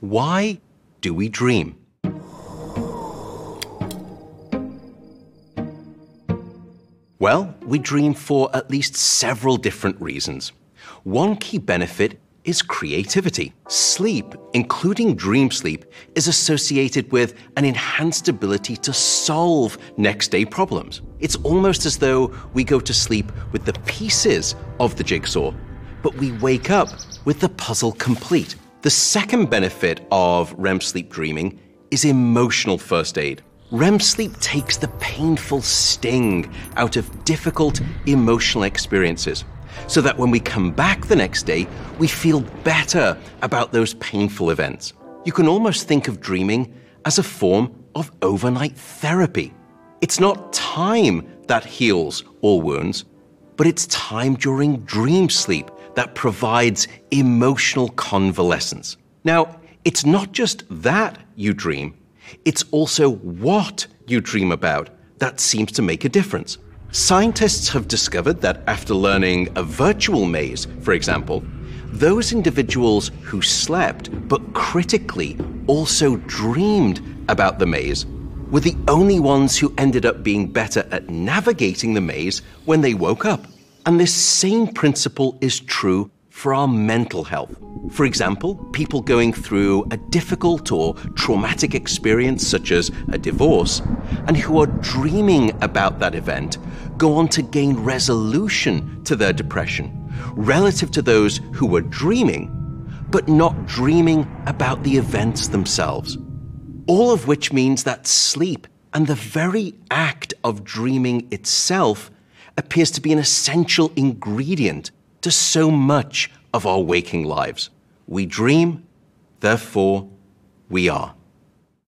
Why do we dream? Well, we dream for at least several different reasons. One key benefit is creativity. Sleep, including dream sleep, is associated with an enhanced ability to solve next day problems. It's almost as though we go to sleep with the pieces of the jigsaw, but we wake up with the puzzle complete. The second benefit of REM sleep dreaming is emotional first aid. REM sleep takes the painful sting out of difficult emotional experiences so that when we come back the next day, we feel better about those painful events. You can almost think of dreaming as a form of overnight therapy. It's not time that heals all wounds, but it's time during dream sleep that provides emotional convalescence. Now, it's not just that you dream, it's also what you dream about that seems to make a difference. Scientists have discovered that after learning a virtual maze, for example, those individuals who slept but critically also dreamed about the maze were the only ones who ended up being better at navigating the maze when they woke up. And this same principle is true for our mental health. For example, people going through a difficult or traumatic experience, such as a divorce, and who are dreaming about that event, go on to gain resolution to their depression relative to those who were dreaming, but not dreaming about the events themselves. All of which means that sleep and the very act of dreaming itself appears to be an essential ingredient to so much of our waking lives. We dream, therefore, we are.